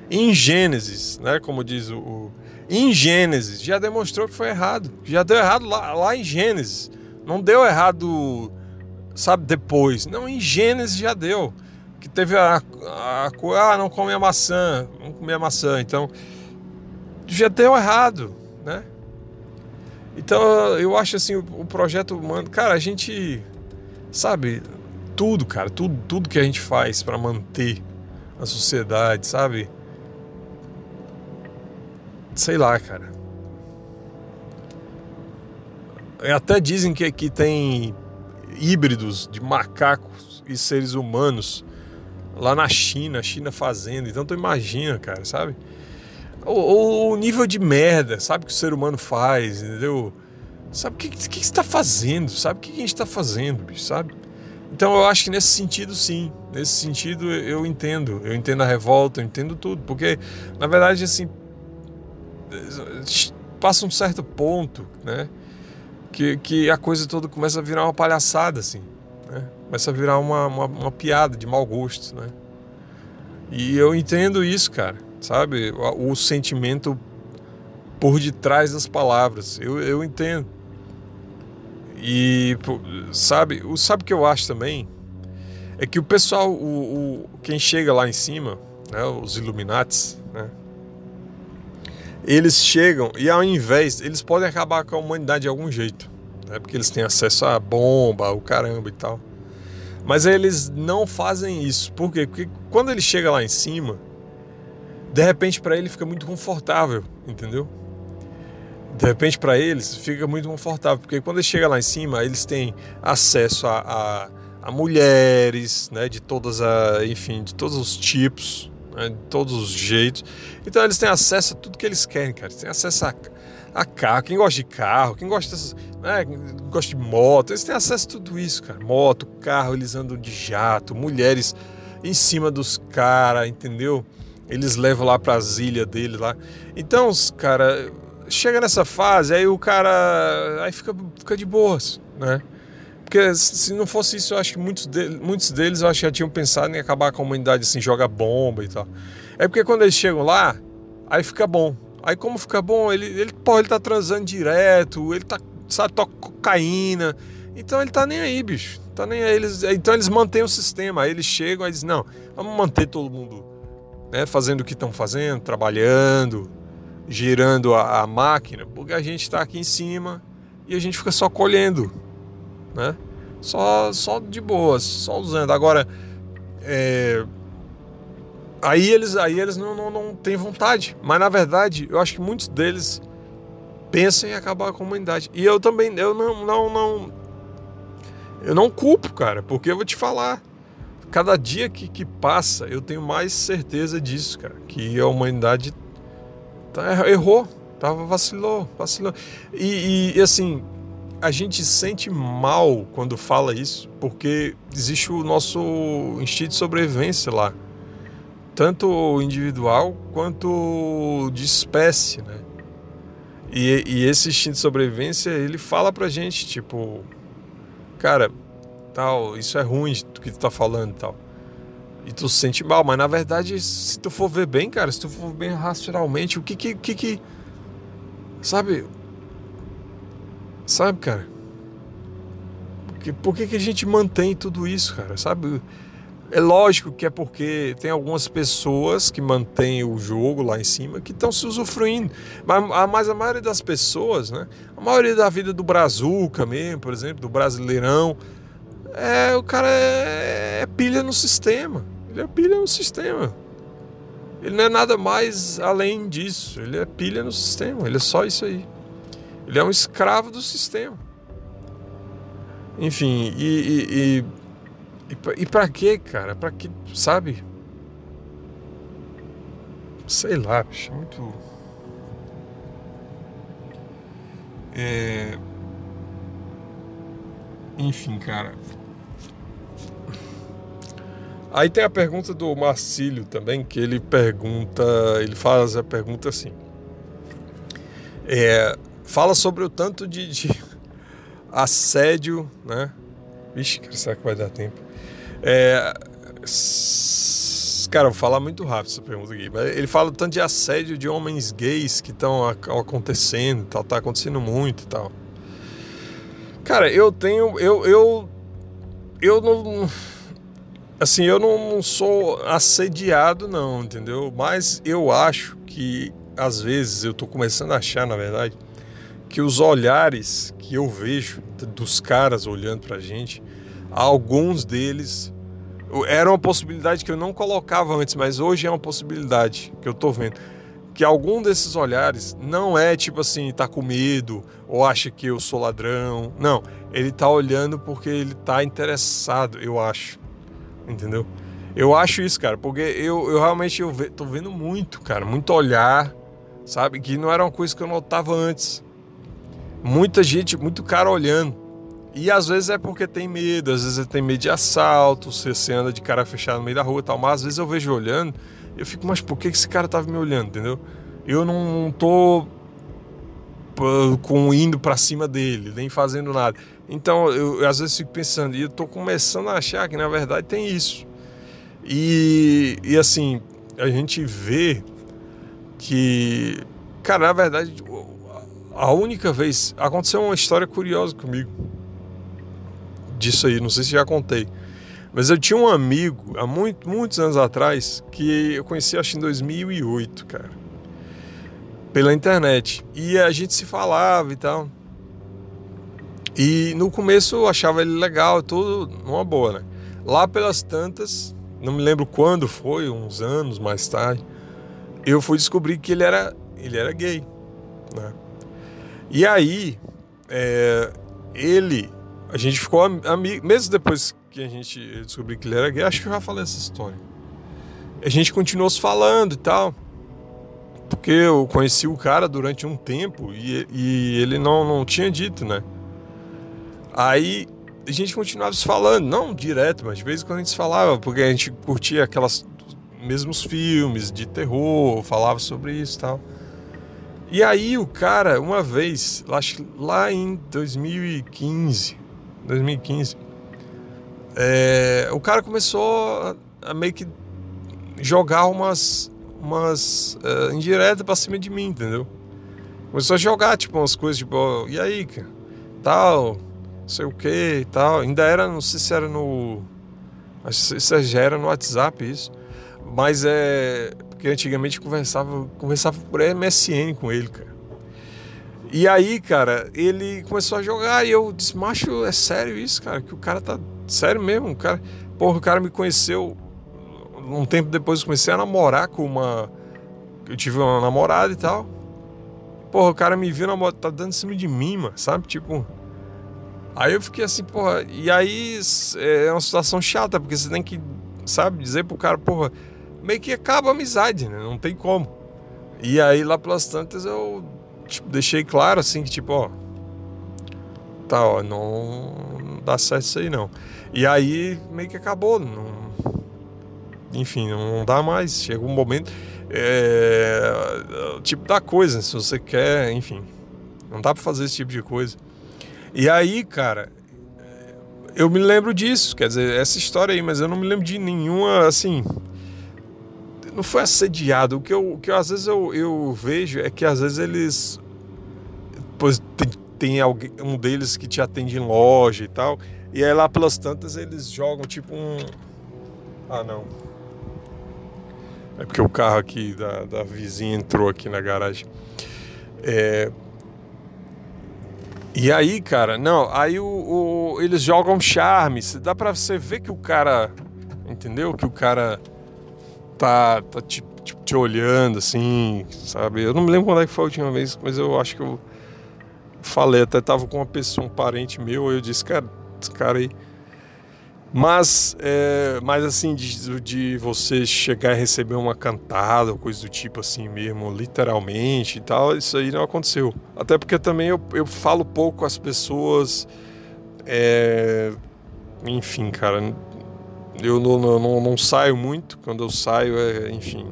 Em Gênesis, né, como diz o, o em Gênesis, já demonstrou que foi errado. Já deu errado lá, lá em Gênesis. Não deu errado, sabe, depois. Não, em Gênesis já deu. Que teve a, coisa, ah, não come a maçã, não comer a maçã. Então, já deu errado, né? Então, eu acho assim, o, o projeto humano, cara, a gente, sabe, tudo, cara, tudo, tudo que a gente faz para manter a sociedade, sabe? Sei lá, cara. Até dizem que aqui tem híbridos de macacos e seres humanos lá na China, China fazendo. Então tu imagina, cara, sabe? O, o nível de merda, sabe, que o ser humano faz, entendeu? Sabe o que, que, que está fazendo? Sabe o que, que a gente está fazendo, bicho, sabe? Então eu acho que nesse sentido sim, nesse sentido eu entendo, eu entendo a revolta, eu entendo tudo, porque na verdade assim passa um certo ponto, né? que, que a coisa toda começa a virar uma palhaçada, assim. Né? Começa a virar uma, uma, uma, piada de mau gosto, né? E eu entendo isso, cara, sabe? O, o sentimento por detrás das palavras. Eu, eu entendo. E, sabe, o sabe que eu acho também? É que o pessoal, o, o quem chega lá em cima, né, os Illuminates, né, eles chegam e ao invés, eles podem acabar com a humanidade de algum jeito, né? porque eles têm acesso à bomba, o caramba e tal. Mas eles não fazem isso. Por quê? Porque quando ele chega lá em cima, de repente para ele fica muito confortável, entendeu? De repente para eles fica muito confortável, porque quando ele chega lá em cima, eles têm acesso a, a, a mulheres, né, de todas a, enfim, de todos os tipos, né, de todos os jeitos. Então eles têm acesso a tudo que eles querem, cara. Eles têm acesso a, a carro, quem gosta de carro, quem gosta, dessas, né, gosta de moto, eles têm acesso a tudo isso, cara. Moto, carro, eles andam de jato, mulheres em cima dos caras, entendeu? Eles levam lá para as ilhas dele lá. Então, os cara, chega nessa fase, aí o cara aí fica, fica de boas, né? Porque se não fosse isso, eu acho que muitos, de, muitos deles eu acho que já tinham pensado em acabar com a comunidade assim, jogar bomba e tal. É porque quando eles chegam lá, aí fica bom. Aí como fica bom, ele, ele, pô, ele tá transando direto, ele tá, sabe, toca cocaína. Então ele tá nem aí, bicho. Tá nem aí. Eles, então eles mantêm o sistema. Aí eles chegam e dizem, não, vamos manter todo mundo né, fazendo o que estão fazendo, trabalhando, girando a, a, máquina, porque a gente está aqui em cima e a gente fica só colhendo, né? Só, só de boas, só usando. Agora, é, aí eles, aí eles não, não, não têm vontade. Mas na verdade, eu acho que muitos deles pensam em acabar com a humanidade. E eu também, eu não, não, não, eu não culpo, cara, porque eu vou te falar. Cada dia que, que passa, eu tenho mais certeza disso, cara. Que a humanidade tá, errou, tava, vacilou, vacilou. E, e, assim, a gente sente mal quando fala isso, porque existe o nosso instinto de sobrevivência lá tanto individual quanto de espécie, né? E, e, esse instinto de sobrevivência, ele fala pra gente, tipo, cara, tal, isso é ruim do que tu tá falando tal. E tu se sente mal, mas na verdade, se tu for ver bem, cara, se tu for ver bem racionalmente, o que que, que, que sabe, sabe, cara, por que, por que que a gente mantém tudo isso, cara, sabe, é lógico que é porque tem algumas pessoas que mantêm o jogo lá em cima que estão se usufruindo. Mas a, mas a maioria das pessoas, né? A maioria da vida do Brazuca mesmo, por exemplo, do Brasileirão, é, o cara é, é pilha no sistema. Ele é pilha no sistema. Ele não é nada mais além disso. Ele é pilha no sistema. Ele é só isso aí. Ele é um escravo do sistema. Enfim, e, e, e e, pra quê, cara? Pra que, sabe? Sei lá, bicho, é muito. É... Enfim, cara. Aí tem a pergunta do Marcílio também, que ele pergunta, ele faz a pergunta assim. É, fala sobre o tanto de, de assédio, né? Vixe, será que vai dar tempo? É, cara, vou falar muito rápido essa pergunta aqui. Ele fala tanto de assédio de homens gays que estão acontecendo, tal, tá acontecendo muito e tal. Cara, eu tenho, eu, eu, eu não, assim, eu não sou assediado não, entendeu? Mas eu acho que às vezes eu tô começando a achar, na verdade, que os olhares que eu vejo dos caras olhando pra gente alguns deles era uma possibilidade que eu não colocava antes, mas hoje é uma possibilidade que eu tô vendo. Que algum desses olhares não é tipo assim, tá com medo ou acha que eu sou ladrão. Não, ele tá olhando porque ele tá interessado, eu acho. Entendeu? Eu acho isso, cara, porque eu, eu realmente eu ve, tô vendo muito, cara, muito olhar, sabe? Que não era uma coisa que eu notava antes. Muita gente, muito cara olhando. E às vezes é porque tem medo, às vezes tem medo de assalto, você anda de cara fechada no meio da rua e tal, mas às vezes eu vejo olhando, eu fico, mas por que esse cara tava me olhando, entendeu? Eu não tô com indo para cima dele, nem fazendo nada. Então eu, eu, às vezes fico pensando, e eu tô começando a achar que na verdade tem isso. E, e assim, a gente vê que, cara, na verdade, a única vez aconteceu uma história curiosa comigo disso aí, não sei se já contei. Mas eu tinha um amigo, há muito, muitos anos atrás, que eu conheci acho em 2008, cara. Pela internet. E a gente se falava e tal. E no começo eu achava ele legal, tudo numa boa, né? Lá pelas tantas, não me lembro quando foi, uns anos mais tarde, eu fui descobrir que ele era, ele era gay, né? E aí, é, ele a gente ficou amigo, mesmo depois que a gente descobriu que ele era gay, acho que eu já falei essa história. A gente continuou se falando e tal. porque eu conheci o cara durante um tempo e, e ele não, não tinha dito, né? Aí a gente continuava se falando, não direto, mas de vez em quando a gente se falava, porque a gente curtia aquelas mesmos filmes de terror, falava sobre isso e tal. E aí o cara, uma vez, acho lá em 2015, 2015, é, o cara começou a, meio que jogar umas, umas uh, indiretas pra cima de mim, entendeu? Começou a jogar, tipo, umas coisas, tipo, e aí, cara? Tal, sei o que e tal. Ainda era, não sei se era no. Acho que já era no WhatsApp isso. Mas é. Porque antigamente conversava, conversava por MSN com ele, cara. E aí, cara, ele começou a jogar e eu disse, macho, é sério isso, cara? Que o cara tá. Sério mesmo, o cara. Porra, o cara me conheceu. Um tempo depois eu comecei a namorar com uma. Eu tive uma namorada e tal. Porra, o cara me viu na moto, tá dando em cima de mim, mano, sabe? Tipo. Aí eu fiquei assim, porra. E aí é uma situação chata, porque você tem que, sabe, dizer pro cara, porra meio que acaba a amizade, né? Não tem como. E aí lá pelas tantas eu tipo, deixei claro assim que tipo, ó, tá, ó, não, dá certo isso aí não. E aí meio que acabou, não, enfim, não dá mais. Chega um momento, é, tipo da coisa, se você quer, enfim, não dá para fazer esse tipo de coisa. E aí, cara, eu me lembro disso, quer dizer, essa história aí, mas eu não me lembro de nenhuma, assim, não foi assediado. O que eu, o que eu, às vezes eu, eu vejo é que às vezes eles. Pois tem, tem alguém, um deles que te atende em loja e tal. E aí lá pelas tantas eles jogam tipo um. Ah não. É porque o carro aqui da, da vizinha entrou aqui na garagem. É... E aí, cara, não, aí o, o, eles jogam charme. Dá pra você ver que o cara. Entendeu? Que o cara tá, tá te, te, te, olhando assim, sabe? Eu não me lembro quando é que foi a última vez, mas eu acho que eu falei, até tava com uma pessoa, um parente meu, eu disse, cara, esse cara aí. Mas, é, mas assim, de, de você chegar e receber uma cantada coisa do tipo assim mesmo, literalmente e tal, isso aí não aconteceu. Até porque também eu, eu falo pouco as pessoas. É, enfim, cara, eu não, não, não, saio muito, quando eu saio, é, enfim.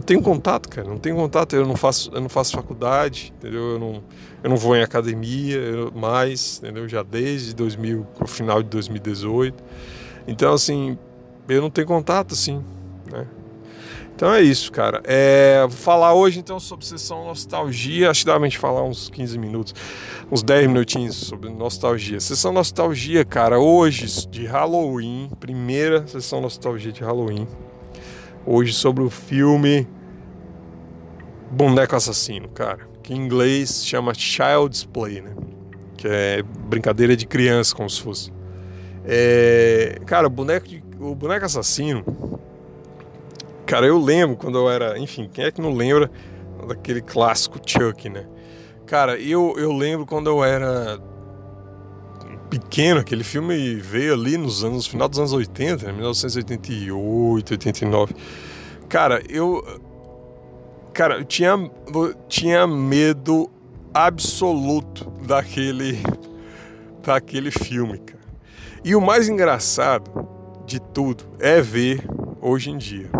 Não tenho contato, cara, não tenho contato, eu não faço, eu não faço faculdade, entendeu? Eu não, eu não vou em academia mais, entendeu? Já desde 2000, o final de 2018. Então, assim, eu não tenho contato, assim, né? Então é isso, cara. É, vou falar hoje então sobre sessão nostalgia. Acho que dá pra gente falar uns 15 minutos, uns 10 minutinhos sobre nostalgia. Sessão nostalgia, cara, hoje de Halloween, primeira sessão nostalgia de Halloween. Hoje sobre o filme Boneco Assassino, cara. Que em inglês chama Child's Play, né? Que é brincadeira de criança, como se fosse. É, cara, o boneco, de, o boneco assassino Cara, eu lembro quando eu era. Enfim, quem é que não lembra daquele clássico Chuck, né? Cara, eu, eu lembro quando eu era pequeno, aquele filme veio ali nos anos, no final dos anos 80, né? 1988, 89. Cara, eu. Cara, eu tinha, eu tinha medo absoluto daquele. daquele filme, cara. E o mais engraçado de tudo é ver hoje em dia.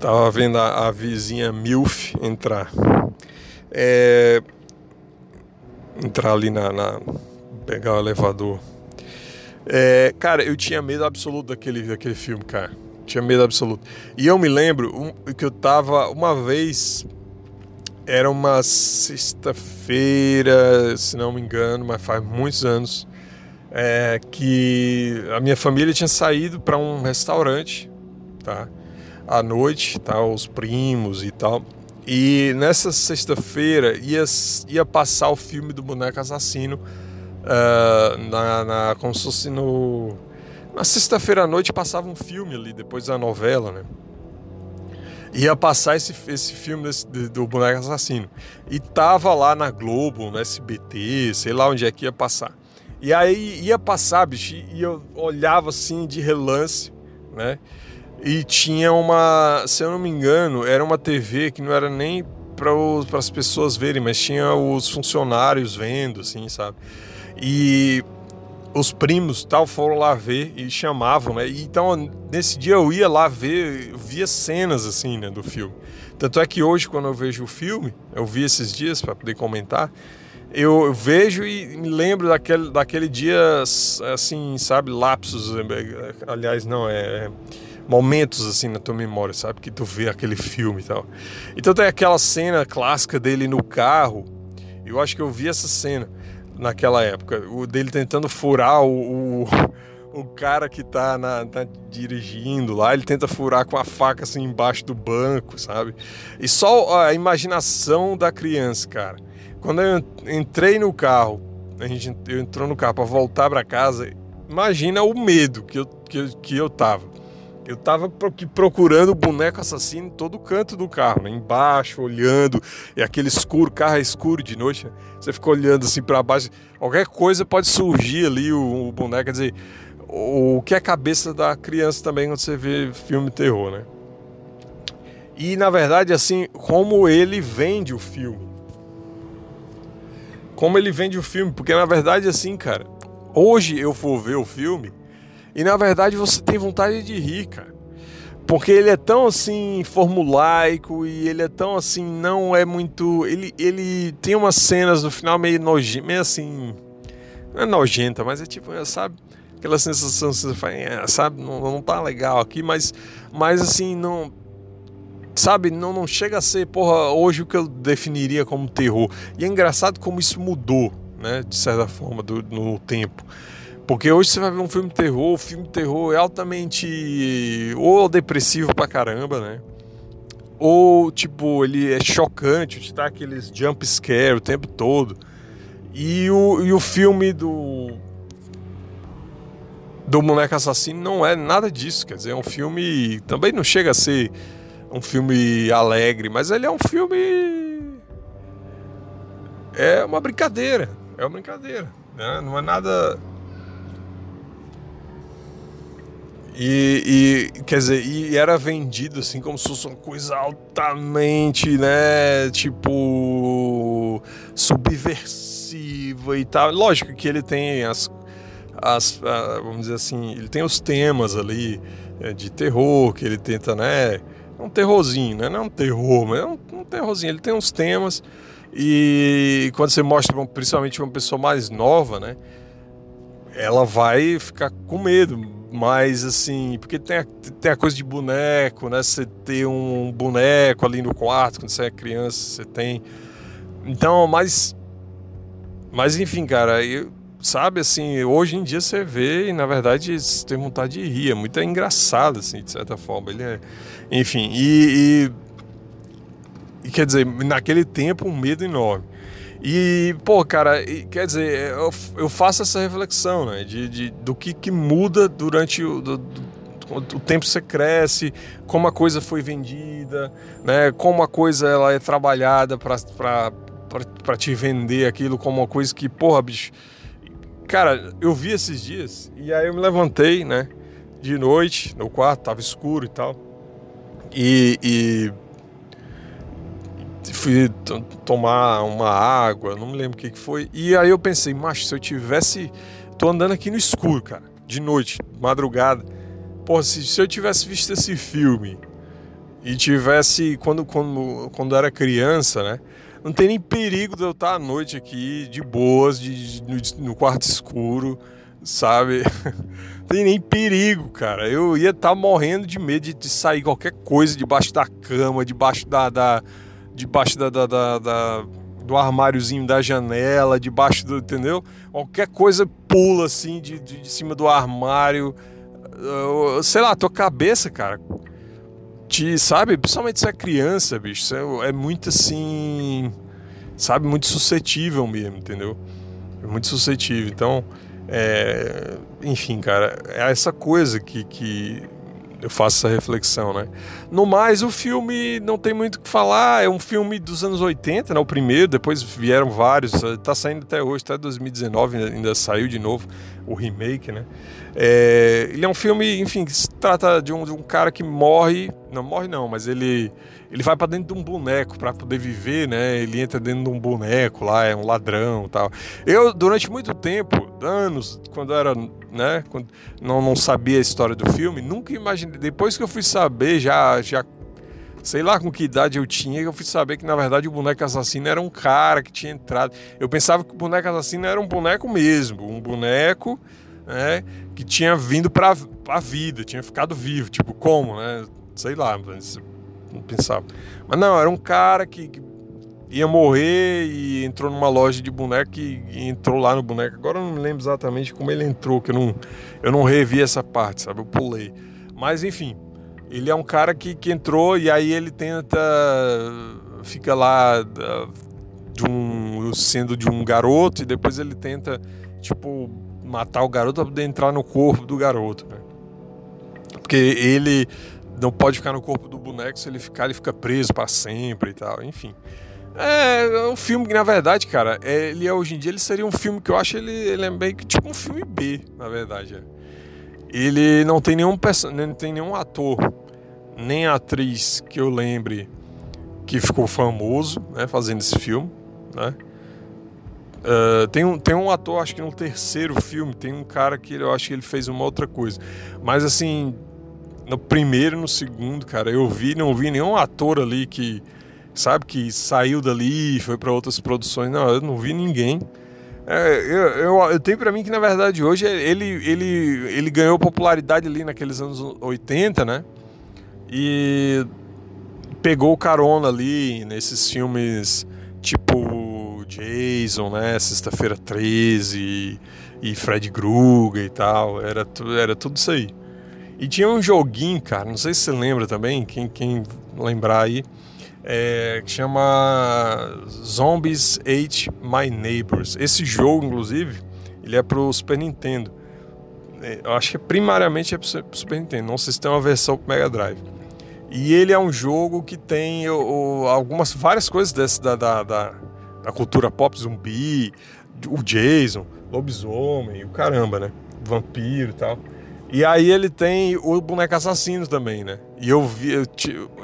Tava vendo a, a vizinha Milf entrar. É, entrar ali na, na, pegar o elevador. É, cara, eu tinha medo absoluto daquele, daquele filme, cara. Tinha medo absoluto. E eu me lembro que eu tava uma vez. Era uma sexta-feira, se não me engano, mas faz muitos anos. É, que a minha família tinha saído para um restaurante, tá? à noite, tá? Os primos e tal. E nessa sexta-feira ia, ia passar o filme do boneco assassino uh, na, na, como se fosse no. Na sexta-feira à noite passava um filme ali, depois da novela, né? Ia passar esse, esse filme desse, do boneco assassino. E tava lá na Globo, no SBT, sei lá onde é que ia passar. E aí ia passar, bicho, e eu olhava assim de relance, né? E tinha uma, se eu não me engano, era uma TV que não era nem para as pessoas verem, mas tinha os funcionários vendo, assim, sabe? E os primos tal foram lá ver e chamavam, né? Então nesse dia eu ia lá ver, via cenas assim, né, do filme. Tanto é que hoje quando eu vejo o filme, eu vi esses dias para poder comentar, eu vejo e me lembro daquele, daquele dia, assim, sabe, lapsos, aliás, não, é momentos assim na tua memória, sabe? Que tu vê aquele filme e tal. Então tem aquela cena clássica dele no carro. Eu acho que eu vi essa cena naquela época. O dele tentando furar o, o, o cara que tá, na, tá dirigindo lá. Ele tenta furar com a faca assim embaixo do banco, sabe? E só a imaginação da criança, cara. Quando eu entrei no carro, a gente eu entrou no carro para voltar para casa. Imagina o medo que eu, que, eu, que eu tava. Eu tava procurando o boneco assassino em todo canto do carro, né? embaixo, olhando, e aquele escuro, carro é escuro de noite, né? você fica olhando assim para baixo, qualquer coisa pode surgir ali o, o boneco, quer dizer, o, o que é a cabeça da criança também quando você vê filme terror, né? E na verdade, assim, como ele vende o filme. Como ele vende o filme, porque na verdade, assim, cara, hoje eu for ver o filme, e na verdade você tem vontade de rir, cara. Porque ele é tão assim formulaico e ele é tão assim, não é muito. Ele, ele tem umas cenas no final meio nojento, meio assim. Não é nojenta, mas é tipo, é, sabe? Aquela sensação que você faz, é, sabe? Não, não tá legal aqui, mas, mas assim, não. Sabe? Não, não chega a ser, porra, hoje o que eu definiria como terror. E é engraçado como isso mudou, né? De certa forma, do, no tempo. Porque hoje você vai ver um filme de terror, o filme de terror é altamente ou depressivo pra caramba, né? Ou tipo, ele é chocante, te dá aqueles jump scare o tempo todo. E o, e o filme do do Moleque Assassino não é nada disso, quer dizer, é um filme também não chega a ser um filme alegre, mas ele é um filme é uma brincadeira, é uma brincadeira, né? Não é nada E, e, quer dizer, e era vendido assim como se fosse uma coisa altamente, né, tipo subversiva e tal. Lógico que ele tem as, as vamos dizer assim, ele tem os temas ali é, de terror que ele tenta, né, é um terrorzinho, né, não é um terror, mas é um, um terrorzinho. Ele tem uns temas e quando você mostra principalmente uma pessoa mais nova, né, ela vai ficar com medo mas assim, porque tem a, tem a coisa de boneco, né? Você ter um boneco ali no quarto quando você é criança, você tem. Então, mas. Mas enfim, cara, eu, sabe assim, hoje em dia você vê e na verdade você tem vontade de rir. É muito engraçado, assim, de certa forma. Ele é. Enfim, e, e, e quer dizer, naquele tempo um medo enorme. E, pô, cara, quer dizer, eu, eu faço essa reflexão, né? De, de do que, que muda durante o, do, o tempo você cresce, como a coisa foi vendida, né? Como a coisa ela é trabalhada para te vender aquilo como uma coisa que, porra, bicho. Cara, eu vi esses dias e aí eu me levantei, né? De noite, no quarto, tava escuro e tal. E, e fui tomar uma água, não me lembro o que, que foi. E aí eu pensei, macho, se eu tivesse. Tô andando aqui no escuro, cara, de noite, madrugada. Pô, se, se eu tivesse visto esse filme e tivesse. Quando, quando, quando era criança, né? Não tem nem perigo de eu estar à noite aqui, de boas, de, no, quarto escuro, sabe? não tem nem perigo, cara. Eu ia estar morrendo de medo de, de sair qualquer coisa debaixo da cama, debaixo da, da debaixo da, da, da, da do armáriozinho da janela, debaixo do. Entendeu? Qualquer coisa pula assim de, de, de cima do armário. Sei lá, tua cabeça, cara. Te, sabe? Principalmente se é criança, bicho. É, é muito assim. Sabe? Muito suscetível mesmo, entendeu? É muito suscetível. Então. É, enfim, cara, é essa coisa que, que eu faço essa reflexão, né? No mais, o filme não tem muito o que falar, é um filme dos anos 80, né? O primeiro, depois vieram vários, tá saindo até hoje, até 2019 ainda saiu de novo o remake, né? É, ele é um filme, enfim, que se trata de um, de um cara que morre, não morre não, mas ele ele vai para dentro de um boneco para poder viver, né? Ele entra dentro de um boneco lá, é um ladrão, tal. Eu durante muito tempo, anos, quando era né? Quando não, não sabia a história do filme, nunca imaginei. Depois que eu fui saber, já, já sei lá com que idade eu tinha, eu fui saber que na verdade o boneco assassino era um cara que tinha entrado. Eu pensava que o boneco assassino era um boneco mesmo, um boneco né, que tinha vindo para a vida, tinha ficado vivo, tipo como, né? Sei lá, não pensava. Mas não, era um cara que, ia morrer e entrou numa loja de boneco e, e, entrou lá no boneco. Agora eu não me lembro exatamente como ele entrou, que eu não, eu não revi essa parte, sabe? Eu pulei. Mas enfim, ele é um cara que, que entrou e aí ele tenta. Fica lá de um, sendo de um garoto e depois ele tenta, tipo, matar o garoto para poder entrar no corpo do garoto, né? Porque ele não pode ficar no corpo do boneco, se ele ficar, ele fica preso para sempre e tal, enfim. É, um filme que, na verdade, cara, é, ele é, hoje em dia ele seria um filme que eu acho ele, ele é meio que tipo um filme B, na verdade. É. Ele não tem nenhum não tem nenhum ator, nem atriz que eu lembre que ficou famoso, né, fazendo esse filme, né? Uh, tem, um, tem um ator, acho que no terceiro filme, tem um cara que eu acho que ele fez uma outra coisa. Mas assim, no primeiro no segundo, cara, eu vi, não vi nenhum ator ali que sabe, que saiu dali e foi para outras produções. Não, eu não vi ninguém. É, eu, eu, eu, tenho para mim que na verdade hoje ele, ele, ele ganhou popularidade ali naqueles anos 80, né? E pegou carona ali nesses filmes tipo Jason, né? Sexta-feira 13 e, e Fred Krueger e tal. Era, era tudo isso aí. E tinha um joguinho, cara, não sei se você lembra também, quem, quem lembrar aí é, que chama Zombies Ate My Neighbors. Esse jogo, inclusive, ele é pro Super Nintendo. É, eu acho que primariamente é pro Super Nintendo, não sei se tem uma versão pro Mega Drive. E ele é um jogo que tem o, algumas várias coisas desse, da, da, da, da, cultura pop, zumbi, o Jason, lobisomem, o caramba, né? Vampiro e tal. E aí ele tem o boneco assassino também, né? E eu vi. Eu,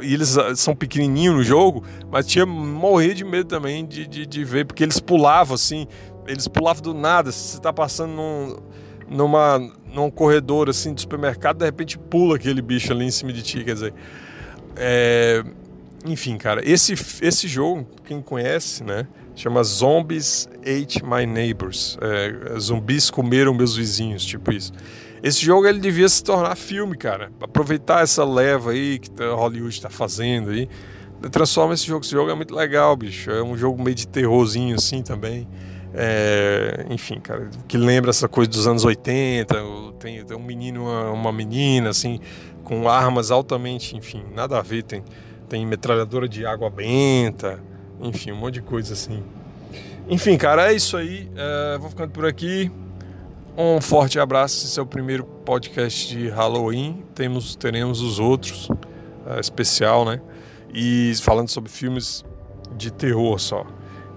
e eles são pequenininhos no jogo, mas tinha morrer de medo também de, de, de, ver, porque eles pulavam assim. Eles pulavam do nada. Se você tá passando num, numa, num corredor assim de supermercado, de repente pula aquele bicho ali em cima de ti. Quer dizer. É, enfim, cara, esse, esse jogo, quem conhece, né? Chama Zombies Ate My Neighbors. É, zumbis comeram meus vizinhos, tipo isso. Esse jogo ele devia se tornar filme, cara. Aproveitar essa leva aí que a Hollywood está fazendo aí. Transforma esse jogo. Esse jogo é muito legal, bicho. É um jogo meio de terrorzinho assim também. É, enfim, cara, que lembra essa coisa dos anos 80. Tem, tem um menino, uma, uma menina, assim, com armas altamente, enfim, nada a ver. Tem, tem metralhadora de água benta, enfim, um monte de coisa assim. Enfim, cara, é isso aí. É, vou ficando por aqui. Um forte abraço, esse é o primeiro podcast de Halloween. Temos, teremos os outros, uh, especial, né? E falando sobre filmes de terror só.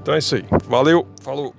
Então é isso aí. Valeu, falou!